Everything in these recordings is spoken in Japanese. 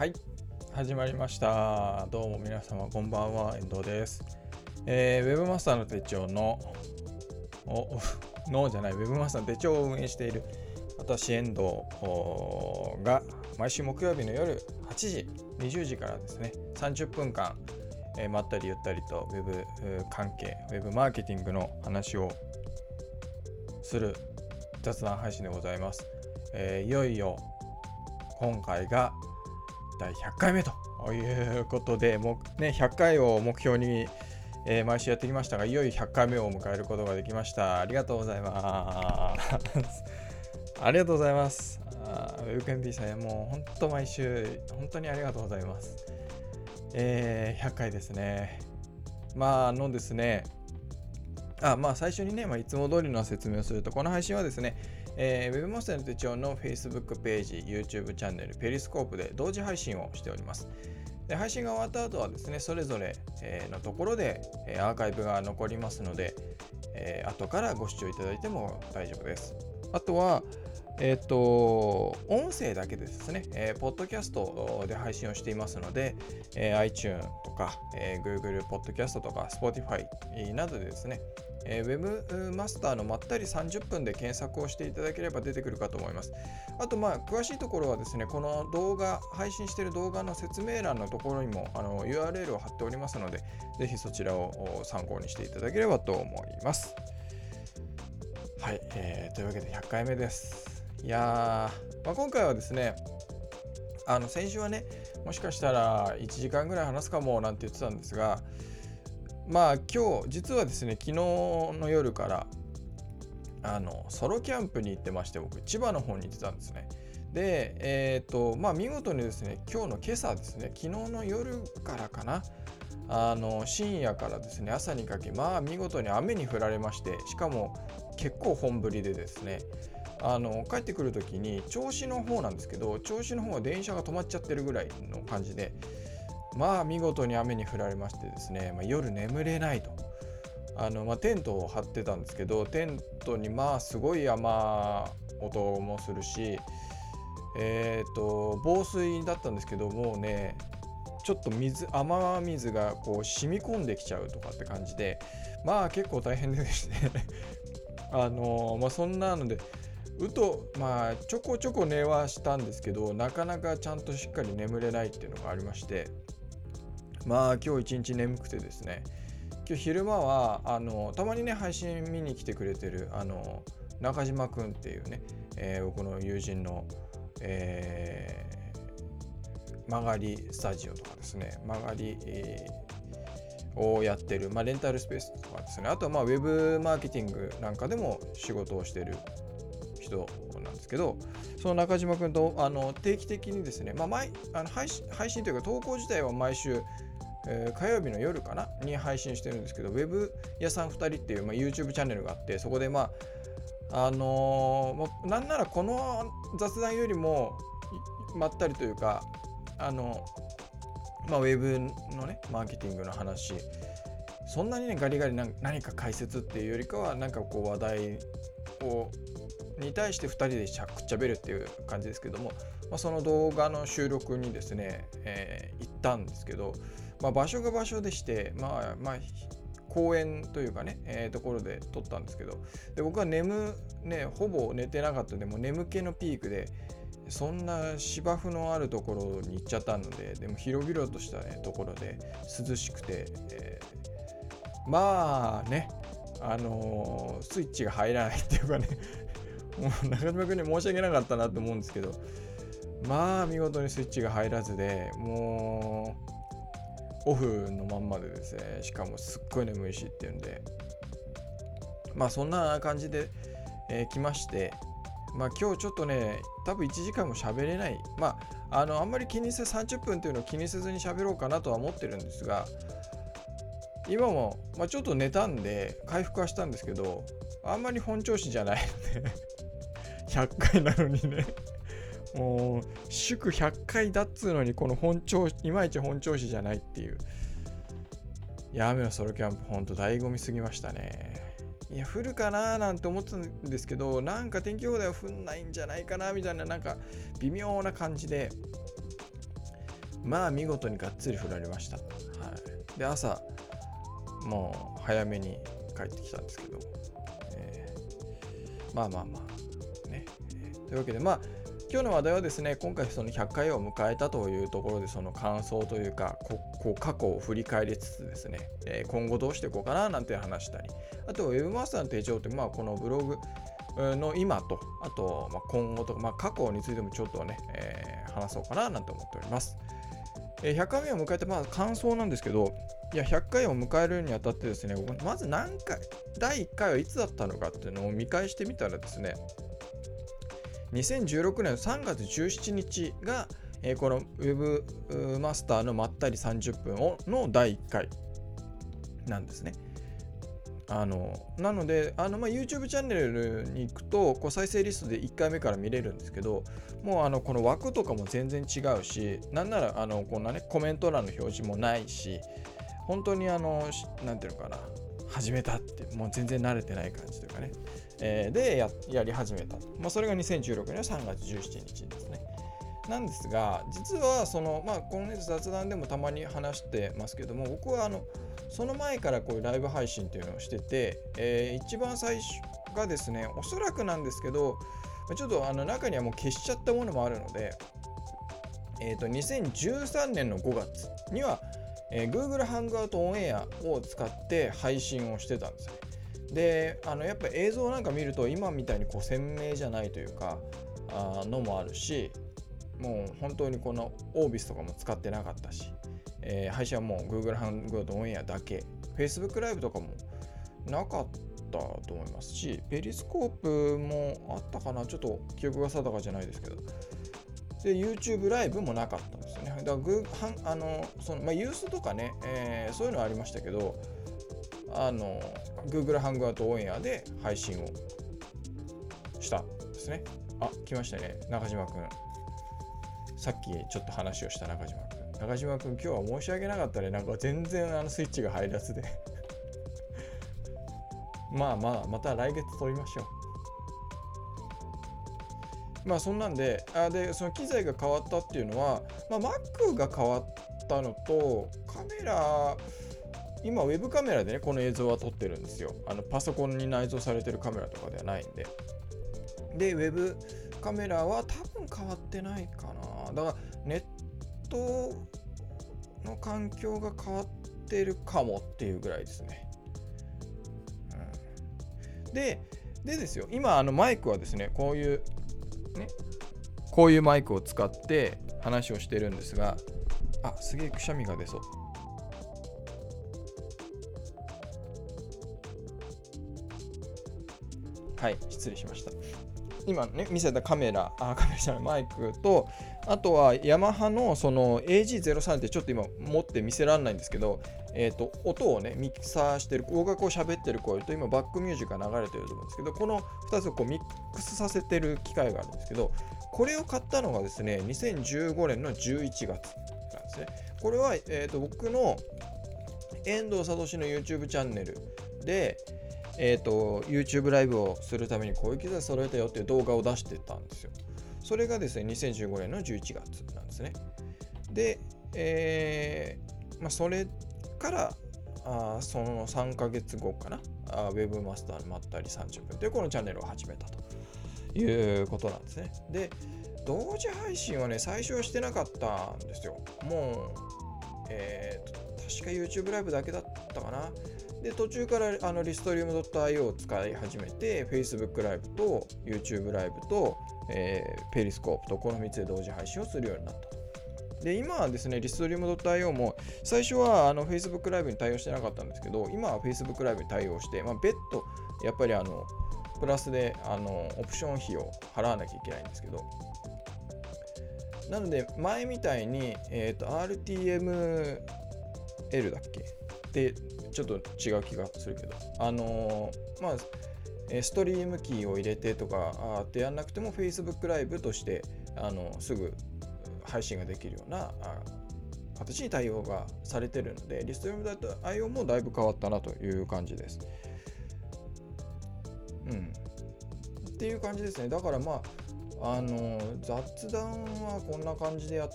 はい。始まりました。どうも皆様こんばんは。遠藤です、えー、ウェブマスターの手帳のお のじゃないウェブマスターの手帳を運営している私遠藤が毎週木曜日の夜8時20時からですね30分間、えー、まったりゆったりとウェブ関係ウェブマーケティングの話をする雑談配信でございます、えー、いよいよ今回が第100回目ということで、もうね、100回を目標に、えー、毎週やってきましたが、いよいよ100回目を迎えることができました。ありがとうございます。ありがとうございます。ウェブケンピーさん、もう本当毎週、本当にありがとうございます。えー、100回ですね。まあ、あのですね、あまあ、最初にね、まあ、いつも通りの説明をすると、この配信はですね、えー、Web マスターの手帳の Facebook ページ、YouTube チャンネル、ペリスコープで同時配信をしております。で配信が終わった後はですね、それぞれ、えのところで、えアーカイブが残りますので、えー、後からご視聴いただいても大丈夫です。あとは、えっ、ー、と、音声だけですね、えー、ポッドキャストで配信をしていますので、えー、iTune とか、えー、Google Podcast とか Spotify などでですね、えー、Web マスターのまったり30分で検索をしていただければ出てくるかと思います。あと、まあ、詳しいところはですね、この動画、配信している動画の説明欄のところにもあの URL を貼っておりますので、ぜひそちらを参考にしていただければと思います。はい、えー、というわけで100回目です。いやー、まあ、今回はですね、あの先週はね、もしかしたら1時間ぐらい話すかもなんて言ってたんですが、まあ今日実はですね昨日の夜からあのソロキャンプに行ってまして僕千葉の方に行ってたんですね。でえっ、ー、とまあ見事にですね今日の今朝ですね昨日の夜からかなあの深夜からですね朝にかけまあ見事に雨に降られましてしかも結構本降りでですねあの帰ってくる時に銚子の方なんですけど銚子の方は電車が止まっちゃってるぐらいの感じでまあ見事に雨に降られましてですね、まあ、夜眠れないと。あのまあ、テントを張ってたんですけどテントにまあすごい雨音もするしえっ、ー、と防水だったんですけどもうねちょっと水雨水がこう染み込んできちゃうとかって感じでまあ結構大変でですね あのまあそんなのでうとまあちょこちょこ寝はしたんですけどなかなかちゃんとしっかり眠れないっていうのがありましてまあ今日一日眠くてですね。今日昼間はあのたまにね配信見に来てくれてるあの中島くんっていうね、えー、僕の友人の、えー、曲がりスタジオとかですね。曲がり、えー、をやってる、まあ、レンタルスペースとかですね。あとはまあウェブマーケティングなんかでも仕事をしてる人なんですけどその中島君とあの定期的にですね、まあ、毎あの配信配信というか投稿自体は毎週えー、火曜日の夜かなに配信してるんですけど、ウェブ屋さん2人っていう、まあ、YouTube チャンネルがあって、そこでまあ、あのー、なんならこの雑談よりもまったりというか、あの、まあ、ウェブのね、マーケティングの話、そんなにね、ガリガリ何か解説っていうよりかは、なんかこう話題をに対して2人でしゃくっちゃべるっていう感じですけども、まあ、その動画の収録にですね、えー、行ったんですけど、まあ、場所が場所でして、まあ、まあ、公園というかね、えー、ところで撮ったんですけど、で僕は眠、ね、ほぼ寝てなかったで、も眠気のピークで、そんな芝生のあるところに行っちゃったので、でも広々とした、ね、ところで涼しくて、えー、まあね、あのー、スイッチが入らないっていうかね中島君に申し訳なかったなと思うんですけど、まあ見事にスイッチが入らずでもうオフのまんまでですね。しかもすっごい眠いしっていうんで。まあそんな感じで、えー、来まして。まあ今日ちょっとね多分1時間も喋れない。まああのあんまり気にせず30分というのを気にせずに喋ろうかなとは思ってるんですが今も、まあ、ちょっと寝たんで回復はしたんですけどあんまり本調子じゃないので100回なのにね。もう祝100回だっつうのにこの本調子いまいち本調子じゃないっていう。いや雨のソロキャンプほんと醍醐味すぎましたね。いや降るかななんて思ってたんですけどなんか天気予報では降んないんじゃないかなみたいななんか微妙な感じで。まあ見事にがっつり振られました。はい、で朝もう早めに帰ってきたんですけど、えー、まあまあまあ、というわけでまあ今日の話題はですね今回その100回を迎えたというところでその感想というかこ過去を振り返りつつですね、え、今後どうしていこうかななんて話したりあと Webmaster の手帳ってまあこのブログの今とあとま今後とか、まあ、過去についてもちょっとね、えー、話そうかななんて思っております。え100回目を迎えてまあ感想なんですけどいや100回を迎えるにあたってですねまず何回第1回はいつだったのかっていうのを見返してみたらですね2016年3月17日が、えー、この Web マスターのまったり30分をの第1回なんですね。あのなのであの、まあ、YouTube チャンネルに行くとこう再生リストで1回目から見れるんですけどもうあのこの枠とかも全然違うしなんならあのこんなねコメント欄の表示もないし本当にあの何ていうのかな始めたってもう全然慣れてない感じというかねでややり始めた、まあ、それが2016年の3月17日ですね。なんですが実はそのまあ今月雑談でもたまに話してますけども僕はあのその前からこういうライブ配信っていうのをしてて、えー、一番最初がですねおそらくなんですけどちょっとあの中にはもう消しちゃったものもあるので、えー、と2013年の5月には、えー、Google Hangout On Air を使って配信をしてたんですよ。であのやっぱ映像なんか見ると今みたいにこう鮮明じゃないというかあのもあるしもう本当にこのオービスとかも使ってなかったし、えー、配信はもう Google ハングドオンエアだけ Facebook ライブとかもなかったと思いますしペリスコープもあったかなちょっと記憶が定かじゃないですけど。で YouTube ライブもなかったんですよね。だからグーあのその、まあ、ユースとかね、えー、そういうのはありましたけどあの Google ハングアウトオンエアで配信をしたんですね。あ、来ましたね。中島くん。さっきちょっと話をした中島くん。中島くん、今日は申し訳なかったね。なんか全然あのスイッチが入らずで まあまあ、また来月撮りましょう。まあそんなんで、あで、その機材が変わったっていうのは、まあ、Mac が変わったのと、カメラ、今ウェブカメラでねこの映像は撮ってるんですよ。あのパソコンに内蔵されてるカメラとかではないんで。でウェブカメラは多分変わってないかな。だからネットの環境が変わってるかもっていうぐらいですね、うん、ででですよ。今あのマイクはですねこういうねこういうマイクを使って話をしてるんですがあすげえくしゃみが出そう。はい。失礼しました。今ね見せたカメラあカメラじゃないマイクとあとはヤマハのその AG03 ってちょっと今持って見せられないんですけど、えーと、音をねミキサーしてる音楽を喋ってる声と今バックミュージックが流れてると思うんですけどこの2つをこうミックスさせてる機械があるんですけどこれを買ったのがですね2015年の11月なんですね。これは、えーと僕の遠藤聡の YouTube チャンネルで、えーと、YouTube ライブをするためにこういう機材揃えたよっていう動画を出してたんですよ。それがですね、2015年の11月なんですね。で、えー、まあ、それからあその3ヶ月後かな、あ Web マスターのまったり30分というこのチャンネルを始めたということなんですね。で、同時配信はね、最初はしてなかったんですよ。もう、えー、確か YouTube ライブだけだったったかな。で途中からあのリストリウム .io を使い始めて Facebook ライブと YouTube ライブと、えー、ペリスコープとこの3つで同時配信をするようになった。で今はですね、リストリウム .io も最初はあの Facebook ライブに対応してなかったんですけど、今は Facebook ライブに対応して、まあ、別途やっぱりあのプラスであのオプション費を払わなきゃいけないんですけど、なので前みたいに、えーと、RTML だっけでちょっと違う気がするけどあのー、まあストリームキーを入れてとかあってやんなくても Facebook ライブとしてあのすぐ配信ができるような形に対応がされてるのでリストリームだと IO もだいぶ変わったなという感じです。うん。っていう感じですね。だからまああの雑談はこんな感じでやっ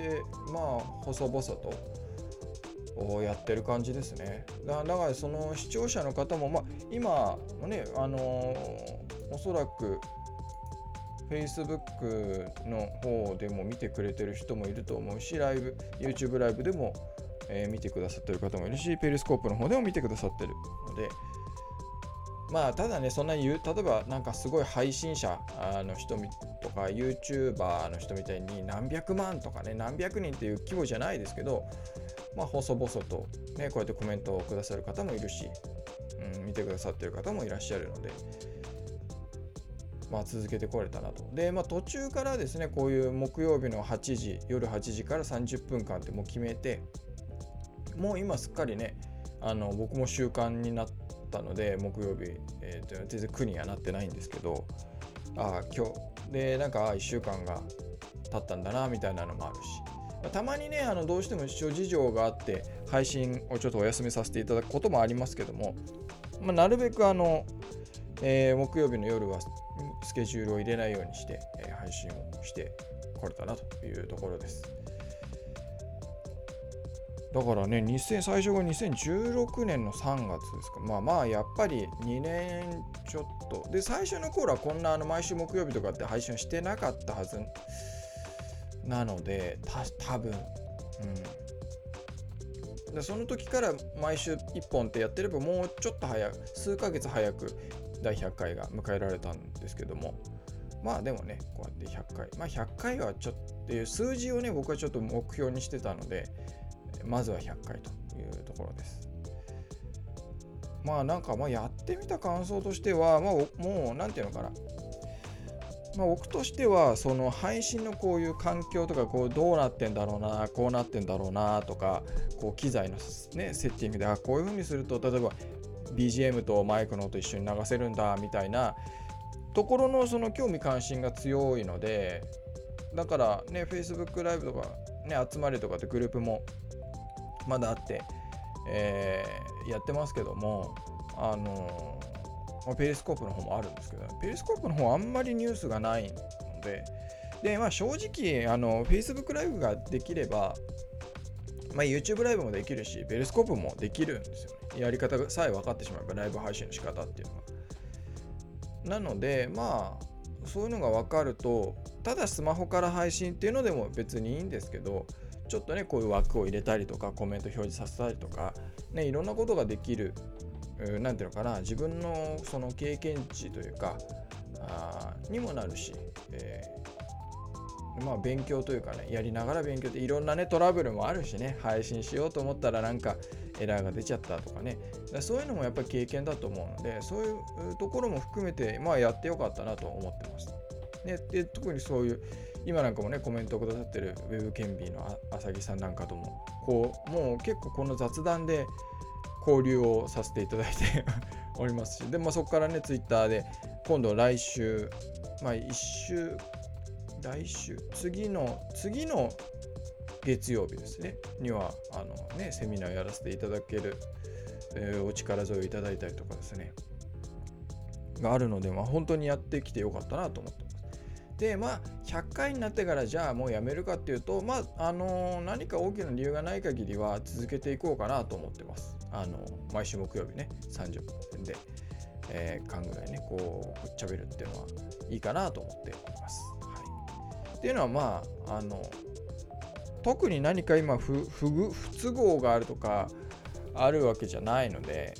でまあ細々とやってる感じですね。だからその視聴者の方も、まあ、今ねあのー、おそらく Facebook の方でも見てくれてる人もいると思うしライブ YouTube ライブでも、えー、見てくださってる方もいるしペリスコープの方でも見てくださってるのでまあただねそんなに言う例えばなんかすごい配信者の人とか YouTuber の人みたいに何百万とかね何百人っていう規模じゃないですけどまあ細々とねこうやってコメントをくださる方もいるし、うん、見てくださってる方もいらっしゃるのでまあ続けてこれたなと。でまあ途中からですねこういう木曜日の8時夜8時から30分間ってもう決めてもう今すっかりねあの僕も習慣になったので木曜日、えー、と全然苦にはなってないんですけどああ今日でなんか1週間が経ったんだなみたいなのもあるし、たまにねあのどうしても諸事情があって配信をちょっとお休みさせていただくこともありますけども、まあ、なるべくあの、えー、木曜日の夜はスケジュールを入れないようにして、えー、配信をしてこれたなというところです。だからね、2000最初が2016年の3月ですか。まあまあ、やっぱり2年ちょっと。で、最初の頃はこんなあの毎週木曜日とかって配信してなかったはずなので、た多分うん。で、その時から毎週1本ってやってれば、もうちょっと早く、数ヶ月早く第100回が迎えられたんですけども。まあでもね、こうやって100回。まあ100回はちょっという数字をね、僕はちょっと目標にしてたので、まずは100回というところです。まあなんかまあやってみた感想としては、まあ、もう何て言うのかな。まあ、僕としてはその配信のこういう環境とかこうどうなってんだろうなこうなってんだろうなとかこう機材の、ね、セッティングであこういう風にすると例えば BGM とマイクの音一緒に流せるんだみたいなところのその興味関心が強いのでだからね Facebook ライブとかね集まりとかってグループもまだあって、えー、やってますけども、あのー、ペリスコープの方もあるんですけど、ペリスコープの方あんまりニュースがないので、で、まあ正直、あの、Facebook ライブができれば、まあ、YouTube ライブもできるし、ペリスコープもできるんですよね。やり方さえ分かってしまえば、ライブ配信の仕方っていうのは。なので、まあ、そういうのが分かると、ただスマホから配信っていうのでも別にいいんですけど、ちょっとねこういう枠を入れたりとかコメント表示させたりとか、ね、いろんなことができる何ていうのかな自分のその経験値というかあにもなるし、えー、まあ勉強というかねやりながら勉強っていろんなねトラブルもあるしね配信しようと思ったらなんかエラーが出ちゃったとかねそういうのもやっぱり経験だと思うのでそういうところも含めてまあやってよかったなと思ってます。ね、で特にそういう今なんかもねコメントをくださってるウェブケンビーのあさぎさんなんかともこうもう結構この雑談で交流をさせていただいて おりますしで、まあ、そこからねツイッターで今度来週まあ1週来週次の次の月曜日ですねにはあのねセミナーやらせていただける、えー、お力添えいただいたりとかですねがあるので、まあ、本当にやってきてよかったなと思ってます。でまあ100回になってからじゃあもうやめるかっていうとまああのー、何か大きな理由がない限りは続けていこうかなと思ってます。あの、毎週木曜日ね30分で、えー、間ぐらいねこう喋るっていうのはいいかなと思っております、はい、っていうのはまああの特に何か今不不不都合があるとかあるわけじゃないので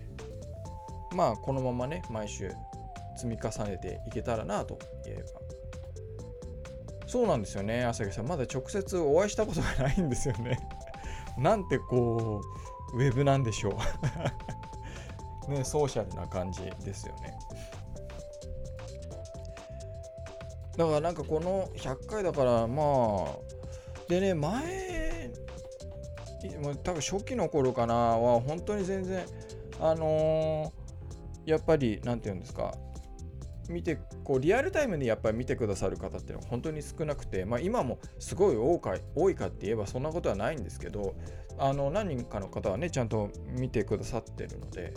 まあこのままね毎週積み重ねていけたらなと言えば。そうなんですよね朝日さん。まだ直接お会いしたことがないんですよね。なんてこうウェブなんでしょう。ねソーシャルな感じですよね。だからなんかこの100回だからまあでね前多分初期の頃かなは本当に全然あのー、やっぱり何て言うんですか見てこうリアルタイムでやっぱり見てくださる方っていうのは本当に少なくて、まあ、今もすごい多か多いかって言えばそんなことはないんですけどあの何人かの方はねちゃんと見てくださってるので。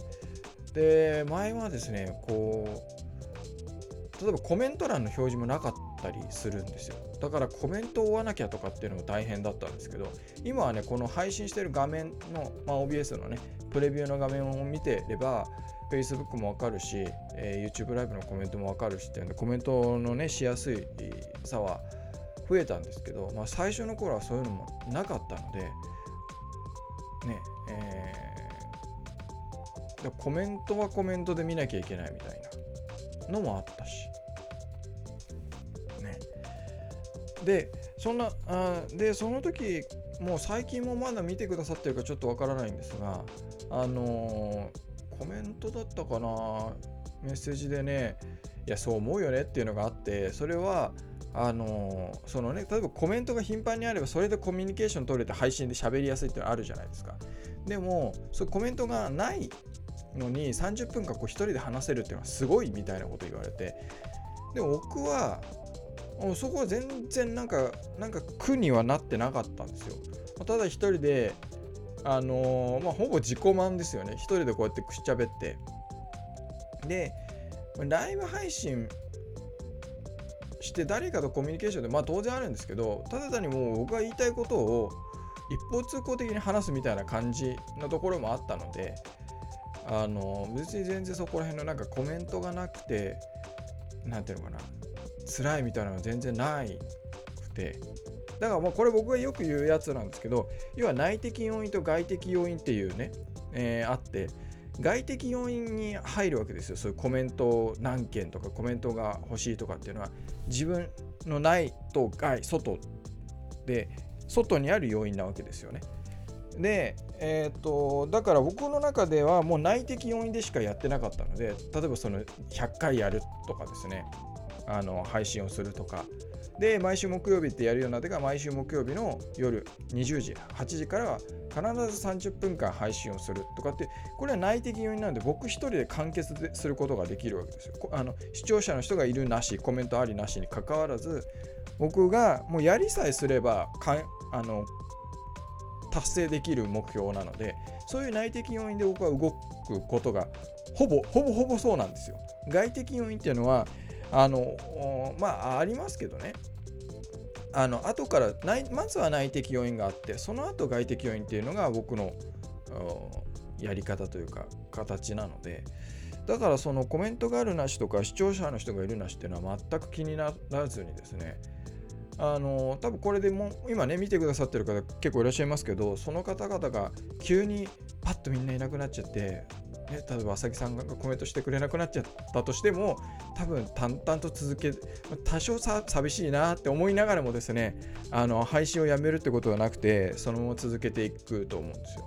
で前はですねこう例えばコメント欄の表示もなかったりするんですよ。だからコメントを追わなきゃとかっていうのも大変だったんですけど今はねこの配信してる画面の、まあ、OBS のねプレビューの画面を見てれば Facebook もわかるし、えー、YouTube ライブのコメントもわかるしっていうのでコメントのねしやすいさは増えたんですけど、まあ、最初の頃はそういうのもなかったのでねえー、コメントはコメントで見なきゃいけないみたいなのもあったし。ね。でそんなあでその時もう最近もまだ見てくださってるかちょっとわからないんですがあのー、コメントだったかな？メッセージでねいやそう思うよねっていうのがあってそれはあのそのね例えばコメントが頻繁にあればそれでコミュニケーション取れて配信で喋りやすいっていうのあるじゃないですか。でもそうコメントがないのに30分間こう1人で話せるっていうのはすごいみたいなこと言われて。でも僕はそこは全然なんかなんか苦にはなってなかったんですよ。ただ1人であのー、まあほぼ自己満ですよね。1人でこうやってくしゃべって。でライブ配信して誰かとコミュニケーションでまあ当然あるんですけどただ単にもう僕が言いたいことを一方通行的に話すみたいな感じのところもあったのであの別に全然そこら辺のなんかコメントがなくて何ていうのかな辛いみたいなのは全然ないくて。だからもうこれ僕がよく言うやつなんですけど要は内的要因と外的要因っていうね、えー、あって外的要因に入るわけですよそういうコメント何件とかコメントが欲しいとかっていうのは自分の内と外外で外にある要因なわけですよね。で、えーと、だから僕の中ではもう内的要因でしかやってなかったので例えばその100回やるとかですねあの配信をするとかで毎週木曜日ってやるようになってから毎週木曜日の夜20時8時からは必ず30分間配信をするとかってこれは内的要因なんで僕一人で完結することができるわけですよ。あの視聴者の人がいるなしコメントありなしにかかわらず僕がもうやりさえすればかあの達成できる目標なのでそういう内的要因で僕は動くことがほぼほぼほぼそうなんですよ。外的要因っていうのはあのまあありますけどね。あの後から内まずは内的要因があってその後外的要因っていうのが僕のやり方というか形なので。だからそのコメントがあるなしとか視聴者の人がいるなしっていうのは全く気にならずにですね。あの多分これでも今ね見てくださってる方結構いらっしゃいますけどその方々が急にパッとみんないなくなっちゃってね、例えば浅木さんがコメントしてくれなくなっちゃったとしても多分淡々と続け多少さ寂しいなって思いながらもですねあの配信をやめるってことはなくてそのまま続けていくと思うんですよ。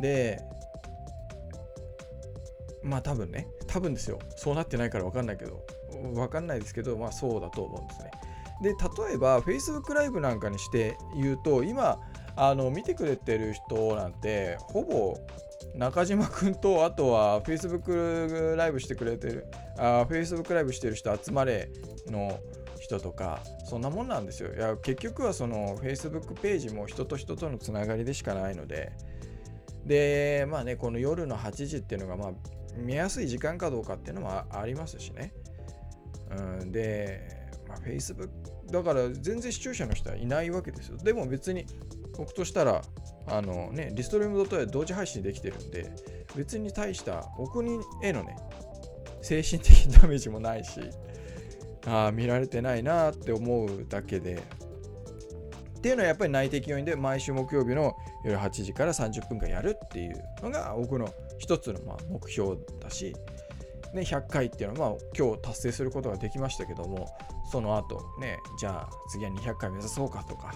でまあ多分ね多分ですよ。そうなってないから分かんないけど。分かんないですけどまあそうだと思うんですね。で例えば Facebook ライブなんかにして言うと今あの見てくれてる人なんてほぼ中島君とあとは Facebook ライブしてくれてるあ Facebook ライブしてる人集まれの人とかそんなもんなんですよ。いや結局はその Facebook ページも人と人とのつながりでしかないので。でまあねこの夜の8時っていうのがまあ見やすい時間かどうかっていうのもありますしね、うん、で、まあ、Facebook だから全然視聴者の人はいないわけですよ。でも別に僕としたらあのね、リストリームドットで同時配信できてるんで、別に大した僕にへのね、精神的ダメージもないし、ああ、見られてないなって思うだけで、っていうのはやっぱり内的要因で毎週木曜日の夜8時から30分間やるっていうのが僕の一つのま目標だし、ね、100回っていうのはまあ今日達成することができましたけどもその後ねじゃあ次は200回目指そうかとか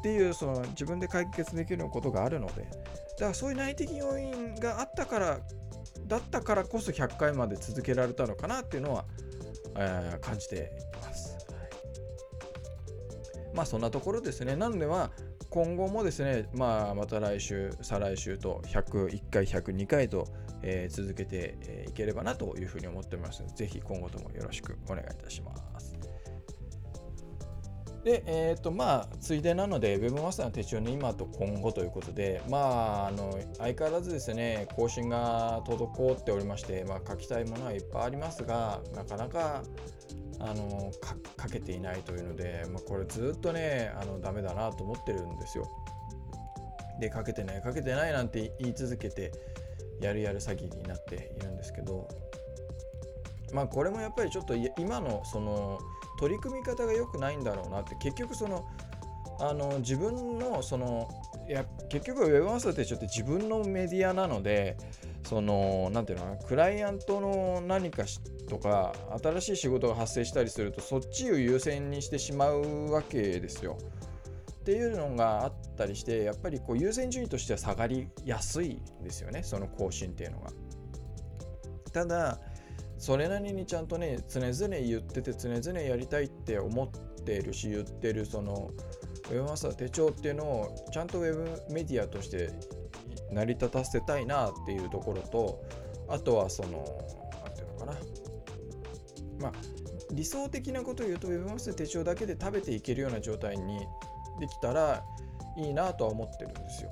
っていうその自分で解決できることがあるので。だからそういう内的要因があったからだったからこそ100回まで続けられたのかなっていうのは、えー、感じています、はい、まあそんなところですね。なのでは今後もですね、まあ、また来週、再来週と101回、102回と、えー、続けてい、ければなというふうに思っております。ので、ぜひ今後ともよろしくお願いいたします。で、えっ、ー、と、まあ、ついでなので、Web マスターの手帳の今と今後ということで、まあ、あの、相変わらずですね、更新が滞っておりまして、まあ、書きたいものはいっぱいありますが、なかなか、あのかけていないというので、まあ、これずっとねあのダメだなと思ってるんですよ。でかけてないかけてないなんて言い続けてやるやる詐欺になっているんですけどまあこれもやっぱりちょっと今のその取り組み方が良くないんだろうなって結局そのあの自分のそのいや結局 Web マスターってちょっと自分のメディアなのでその何ていうのかなクライアントの何かとか新しい仕事が発生したりするとそっちを優先にしてしまうわけですよ。っていうのがあったりしてやっぱりこう優先順位としては下がりやすいんですよねその更新っていうのが。ただそれなりにちゃんとね常々言ってて常々やりたいって思ってるし言ってるそのウェブマスター手帳っていうのをちゃんとウェブメディアとして成り立たせたいなっていうところとあとはその何ていうのかなまあ理想的なことを言うとウェブマスター手帳だけで食べていけるような状態にできたらいいなとは思ってるんですよ。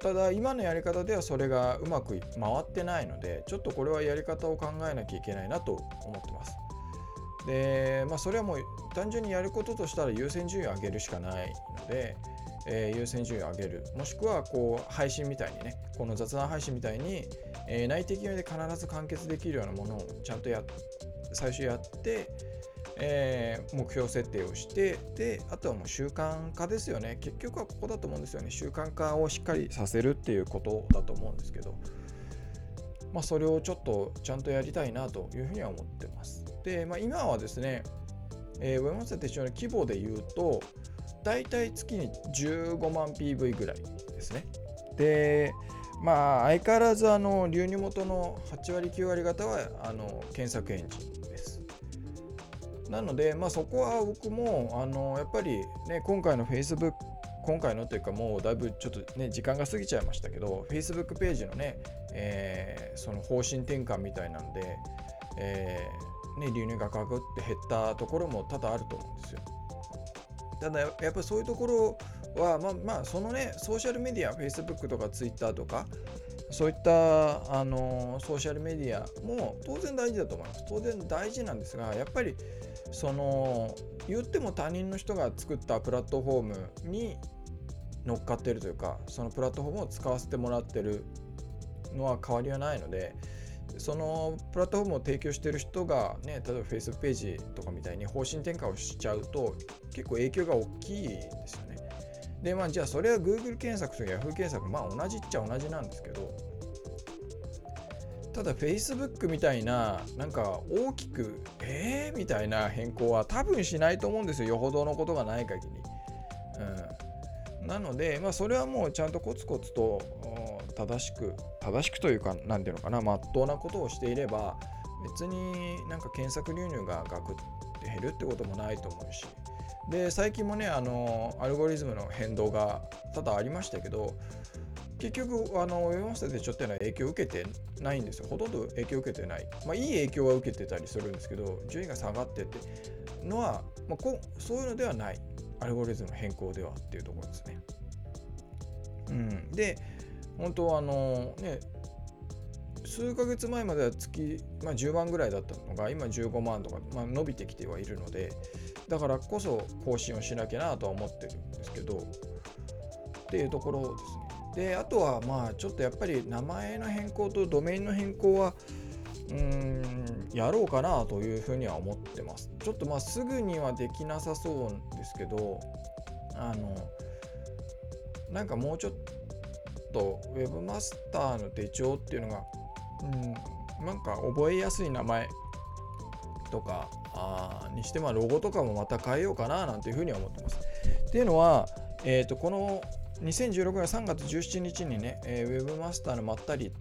ただ今のやり方ではそれがうまく回ってないのでちょっとこれはやり方を考えなきゃいけないなと思ってます。でまあそれはもう単純にやることとしたら優先順位を上げるしかないので、えー、優先順位を上げるもしくはこう配信みたいにねこの雑談配信みたいに、えー、内的で必ず完結できるようなものをちゃんとや最初やってえー、目標設定をしてであとはもう習慣化ですよね。結局はここだと思うんですよね。習慣化をしっかりさせるっていうことだと思うんですけど。まあそれをちょっとちゃんとやりたいなというふうには思ってます。で、まあ、今はですね、えー、ウェブマスター手帳の規模で言うと大体月に15万 PV ぐらいですね。でまあ相変わらずあの流入元の8割9割方はあの検索エンジン。なので、まあ、そこは僕もあのやっぱり、ね、今回の Facebook 今回のというかもうだいぶちょっとね時間が過ぎちゃいましたけど Facebook ページのね、えー、その方針転換みたいなんで、えー、ね、流入がガクって減ったところも多々あると思うんですよ。ただやっぱりそういうところはまあまあそのねソーシャルメディア Facebook とか Twitter とかそういったあのソーシャルメディアも当然大事だと思います。当然大事なんですがやっぱりその言っても他人の人が作ったプラットフォームに乗っかってるというかそのプラットフォームを使わせてもらってるのは変わりはないのでそのプラットフォームを提供してる人がね例えば Facebook ページとかみたいに方針転換をしちゃうと結構影響が大きいですよね。でまあじゃあそれは Google 検索と Yahoo 検索まあ同じっちゃ同じなんですけどただ Facebook みたいななんか大きくえー？みたいな変更は多分しないと思うんですよ。よほどのことがない限り。うん、なので、まあ、それはもうちゃんとコツコツと正しく正しくというか何ていうのかなまっとうなことをしていれば別になんか検索流入がガクって減るってこともないと思うし。で最近もねあのアルゴリズムの変動が多々ありましたけど結局、あの、ウェブマスター手帳っていうの影響を受けてないんですよ。ほとんど影響を受けてない。まあ、いい影響は受けてたりするんですけど、順位が下がってってのは、まあ、こそういうのではない。アルゴリズムの変更ではっていうところですね。うん。で、本当はあの、ね、数ヶ月前までは月、まあ、10万ぐらいだったのが今15万とか、まあ、伸びてきてはいるのでだからこそ更新をしなきゃなとは思ってるんですけどっていうところですね。であとはまあちょっとやっぱり名前の変更とドメインの変更はうーんやろうかなというふうには思ってます。ちょっとまあすぐにはできなさそうですけどあのなんかもうちょっと Webmaster の手帳っていうのがうんなんか覚えやすい名前とかあにしてまあロゴとかもまた変えようかななんていうふうには思ってます。っていうのは、えー、とこの2016年3月17日にね、えー、ウェブマスターのまったり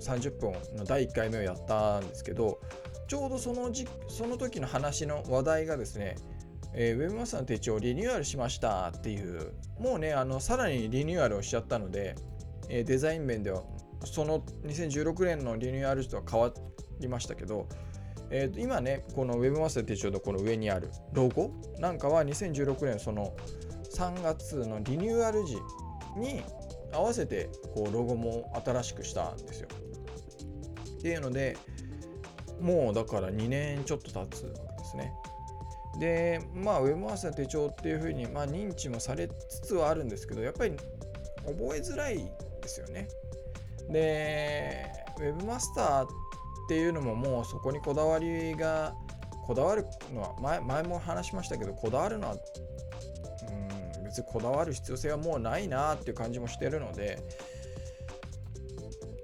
30分の第1回目をやったんですけど、ちょうどそのじその時の話の話題がですね、えー、ウェブマスターの手帳をリニューアルしましたっていう、もうね、あのさらにリニューアルをしちゃったので、えー、デザイン面ではその2016年のリニューアルとは変わりましたけど、えー、今ね、この Web マスター手帳のこの上にあるロゴなんかは2016年その3月のリニューアル時に合わせてこうロゴも新しくしたんですよ。っていうのでもうだから2年ちょっと経つわけですね。で、まあ、ウェブマスター手帳っていうふうに、まあ、認知もされつつはあるんですけど、やっぱり覚えづらいですよね。で、ウェブマスターっていうのももうそこにこだわりが、こだわるのは前、前も話しましたけど、こだわるのは、にこだわる必要性はもうないなっていう感じもしてるので、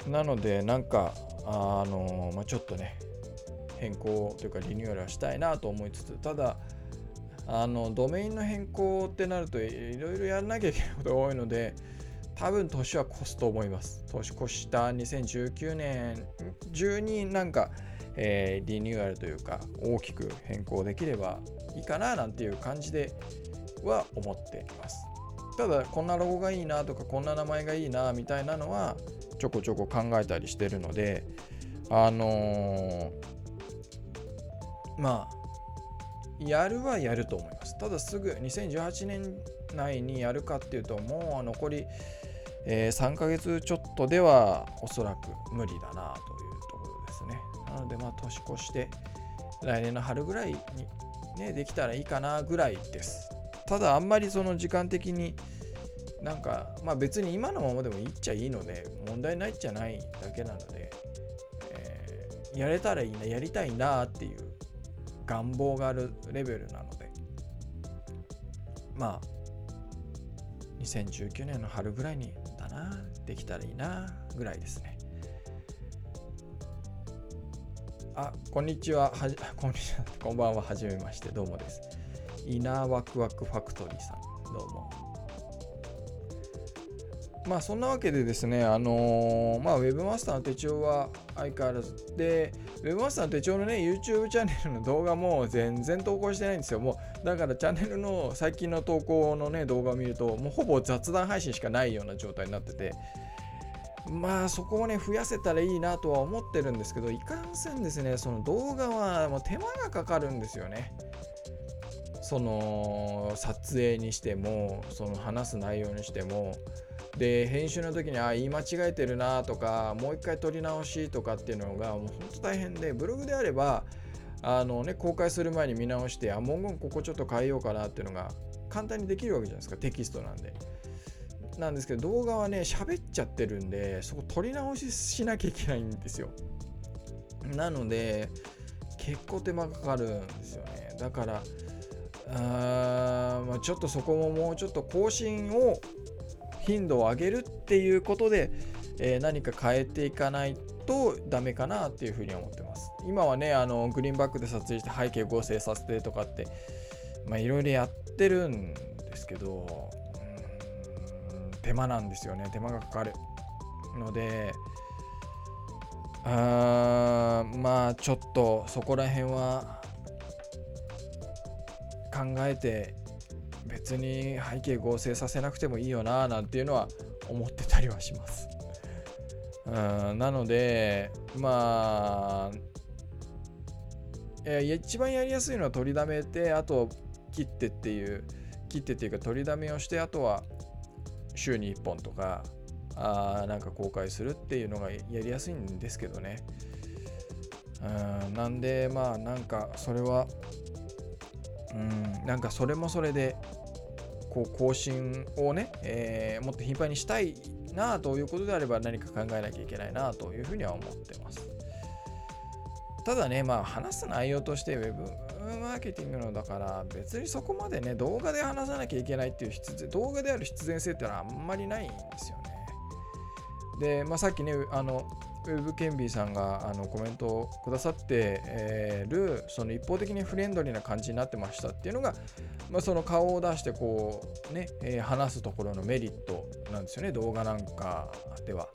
なので、なんか、あの、まあ、ちょっとね、変更というかリニューアルはしたいなと思いつつただあのドメインの変更ってなるといろいろやらなきゃいけないことが多いので多分年は越すと思います。年越した2019年中になんか、えー、リニューアルというか大きく変更できればいいかななんていう感じでは思っていますただこんなロゴがいいなとかこんな名前がいいなみたいなのはちょこちょこ考えたりしてるのであのーまあやるはやると思います。ただすぐ2018年内にやるかっていうともう残り、えー、3ヶ月ちょっとではおそらく無理だなというところですね。なのでまあ年越して来年の春ぐらいにねできたらいいかなぐらいです。ただあんまりその時間的になんかまあ別に今のままでもいっちゃいいので問題ないっちゃないだけなので、えー、やれたらいいなやりたいなっていう願望があるレベルなのでまあ2019年の春ぐらいにだなできたらいいなぐらいですね。あこんにちは。はじ こんにちは。こんばんは。はじめまして。どうもです。イナーワクワクファクトリーさん。どうも。まあそんなわけでですね、あのー、まあ Webmaster の手帳は相変わらず。で、Webmaster の手帳のね、YouTube チャンネルの動画も全然投稿してないんですよ。もうだからチャンネルの最近の投稿のね、動画を見ると、もうほぼ雑談配信しかないような状態になってて、まあそこをね、増やせたらいいなとは思ってるんですけど、いかんせんですね、その動画はもう手間がかかるんですよね。その撮影にしても、その話す内容にしても、で編集の時にあ言い間違えてるなとかもう一回撮り直しとかっていうのがもう本当大変でブログであればあのね公開する前に見直してあ文言ここちょっと変えようかなっていうのが簡単にできるわけじゃないですかテキストなんで。なんですけど動画はね喋っちゃってるんでそこ撮り直ししなきゃいけないんですよ。なので結構手間かかるんですよね。だからあー、まあ、ちょっとそこももうちょっと更新を頻度を上げるっていうことで、えー、何か変えていかないとダメかなっていうふうに思ってます。今はね、あのグリーンバックで撮影して背景合成させてとかって、まあいろいろやってるんですけど、手間なんですよね。手間がかかる。ので、あまあちょっとそこら辺は考えて別に背景合成させなくてもいいよななんていうのは思ってたりはします。うんなのでまあえ一番やりやすいのは取りだめてあと切ってっていう切ってっていうか取りだめをしてあとは週に1本とかあなんか公開するっていうのがやりやすいんですけどねうんなんでまあなんかそれはうんなんかそれもそれでこう更新をね、えー、もっと頻繁にしたいなということであれば何か考えなきゃいけないなというふうには思ってます。ただね、まあ話す内容として Web マーケティングのだから別にそこまでね動画で話さなきゃいけないっていう必然動画である必然性っていうのはあんまりないんですよね。で、まあ、さっきねあのウェブケンビーさんがあのコメントをくださってるその一方的にフレンドリーな感じになってましたっていうのが、まあ、その顔を出してこうね、え、話すところのメリットなんですよね動画なんかでは。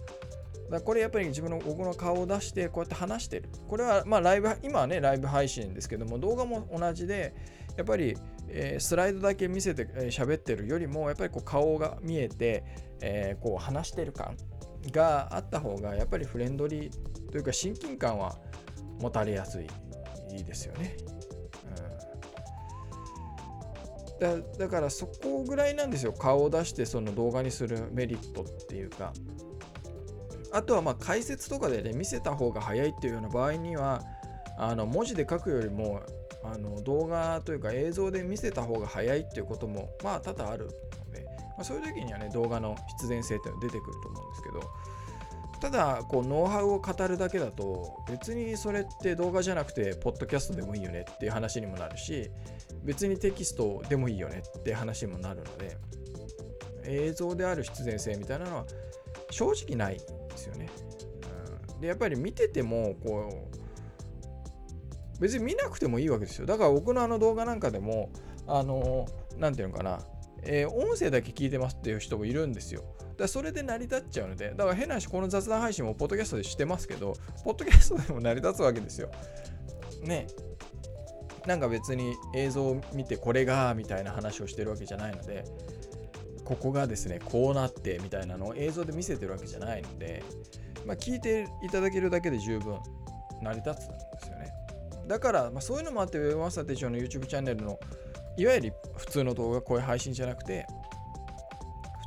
だこれやっぱり自分の僕の顔を出してこうやって話してる。これはまあライブ、今はねライブ配信ですけども動画も同じでやっぱり、えー、スライドだけ見せて喋、えー、ってるよりもやっぱりこう顔が見えて、えー、こう話してる感があった方がやっぱりフレンドリーというか親近感は持たれやすいいいですよね。うん、だだからそこぐらいなんですよ顔を出してその動画にするメリットっていうかあとはまあ解説とかでね見せた方が早いっていうような場合にはあの文字で書くよりもあの動画というか映像で見せた方が早いっていうこともまあ多々あるので、まあ、そういう時にはね動画の必然性っていうのは出てくると思うんですけどただこうノウハウを語るだけだと別にそれって動画じゃなくてポッドキャストでもいいよねっていう話にもなるし別にテキストでもいいよねっていう話にもなるので映像である必然性みたいなのは正直ないですよね。うん、でやっぱり見ててもこう別に見なくてもいいわけですよ。だから僕のあの動画なんかでもあの何て言うのかな、えー、音声だけ聞いてますっていう人もいるんですよ。だそれで成り立っちゃうので、だから変な話、この雑談配信もポッドキャストでしてますけど、ポッドキャストでも成り立つわけですよ。ね。なんか別に映像を見てこれがみたいな話をしてるわけじゃないので、ここがですね、こうなってみたいなのを映像で見せてるわけじゃないので、まあ、聞いていただけるだけで十分成り立つんですよね。だから、まあ、そういうのもあって、Web マスター手帳の YouTube チャンネルのいわゆる普通の動画、こういう配信じゃなくて、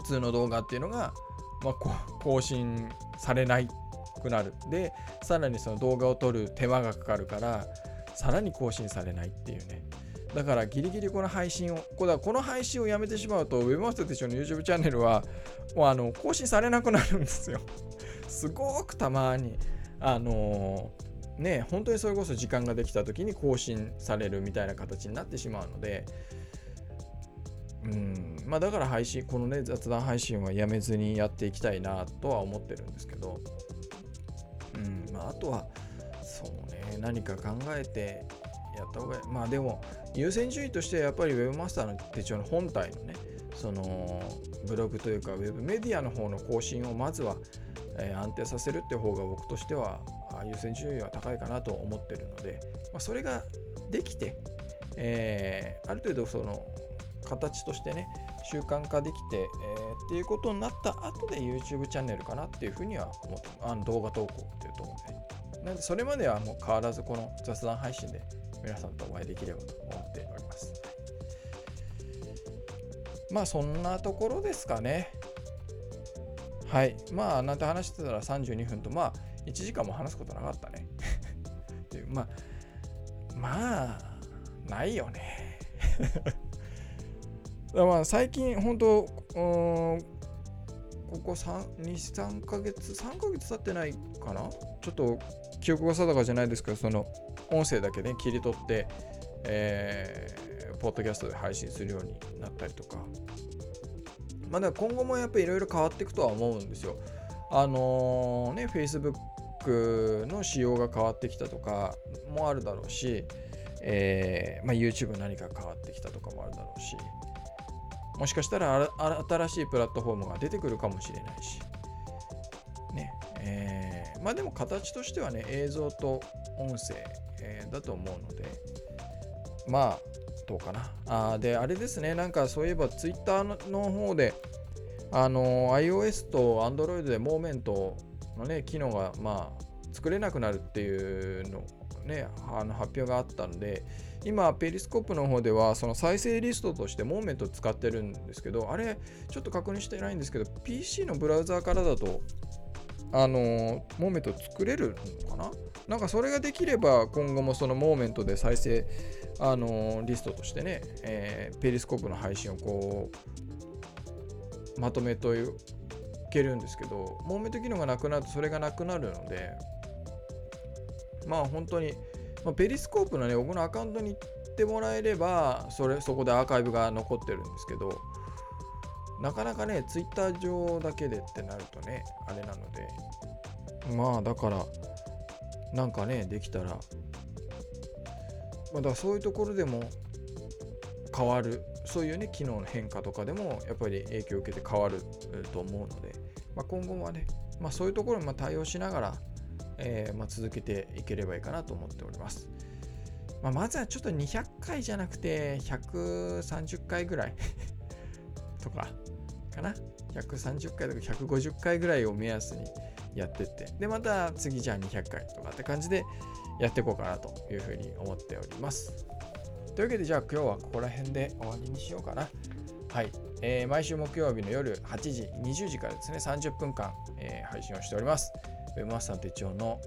普通の動画っていうのが、まあ、更新されないくなる。で、さらにその動画を撮る手間がかかるから、さらに更新されないっていうね。だからギリギリこの配信を、こだこの配信をやめてしまうと、Webmaster 手帳の YouTube チャンネルは、もうあの更新されなくなるんですよ。すごくたまに、あのー、ね、本当にそれこそ時間ができた時に更新されるみたいな形になってしまうので、うんまあ、だから配信、このね、雑談配信はやめずにやっていきたいなとは思ってるんですけど、うんまあ、あとは、そうね、何か考えてやった方がいい。まあでも、優先順位としてはやっぱり Webmaster の手帳の本体のね、そのブログというか Web メディアの方の更新をまずは、え、安定させるって方が僕としては優先順位は高いかなと思ってるので、まあ、それができて、えー、ある程度その形としてね習慣化できて、えー、っていうことになった後で YouTube チャンネルかなっていうふうには思ってあの動画投稿っていうところで、なんでそれまではもう変わらずこの雑談配信で皆さんとお会いできればと思っております。まあそんなところですかね。はい。まあなんて話してたら32分とまあ1時間も話すことなかったね。まあまあないよね まあ最近本当ここ2、3ヶ月、3ヶ月経ってないかな？ちょっと記憶が定かじゃないですけど、その音声だけね、切り取って、えー、ポッドキャストで配信するようになったりとか。まあ、だ今後もやっぱりいろいろ変わっていくとは思うんですよ。あのー、ね、Facebook の仕様が変わってきたとかもあるだろうし、えーまあ、YouTube 何か変わってきたとかもあるだろうし、もしかしたら新しいプラットフォームが出てくるかもしれないし、ねえー、まあでも形としてはね、映像と音声、えー、だと思うので、まあ、どうかな。あで、あれですね、なんかそういえば Twitter の方で、あの iOS と Android でモーメントのね、機能がまあ作れなくなるっていうのね、あの発表があったので、今、 Periscopeの方では、その再生リストとしてモーメントを使ってるんですけど、あれ、ちょっと確認してないんですけど、PC のブラウザーからだと、あのモーメント作れるのかな？なんかそれができれば、今後もそのモーメントで再生、あのリストとしてね、えー、 Periscopeの配信をこう、まとめといけるんですけど、モーメント機能がなくなるとそれがなくなるので、まあ本当に、まあ、ペリスコープのね、僕のアカウントに行ってもらえれば、それそこでアーカイブが残ってるんですけど、なかなかね、ツイッター上だけでってなるとね、あれなので、まあだから、なんかね、できたら、まあ、だからそういうところでも変わる、そういうね、機能の変化とかでも、やっぱり影響を受けて変わると思うので、まあ、今後はね、まあ、そういうところに対応しながら、えー、まあ、続けていければいいかなと思っております。まあ、まずはちょっと200回じゃなくて130回ぐらい。とかかな？130回とか150回ぐらいを目安にやってって。でまた次じゃあ200回とかって感じでやっていこうかなというふうに思っております。というわけでじゃあ今日はここら辺で終わりにしようかな。はい、えー、毎週木曜日の夜8時20時からですね30分間、えー、配信をしております。ウェブマスター手帳の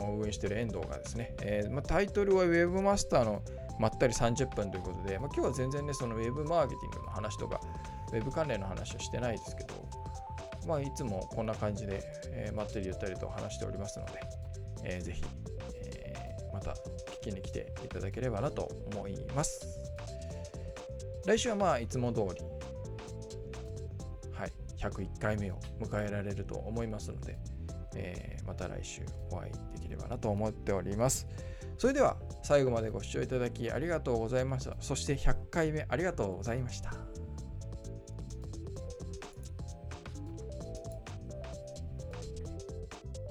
運営している遠藤がですね、えーま、タイトルは Web マスターのまったり30分ということで、まあ、今日は全然ね、その Web マーケティングの話とか、Web 関連の話はしてないですけど、まあ、いつもこんな感じで、えー、まったりゆったりと話しておりますので、えー、ぜひ、えー、また聞きに来ていただければなと思います。来週はまあ、いつも通り、はい、101回目を迎えられると思いますので、えー、また来週お会いできればなと思っております。それでは最後までご視聴いただきありがとうございました。そして100回目ありがとうございました。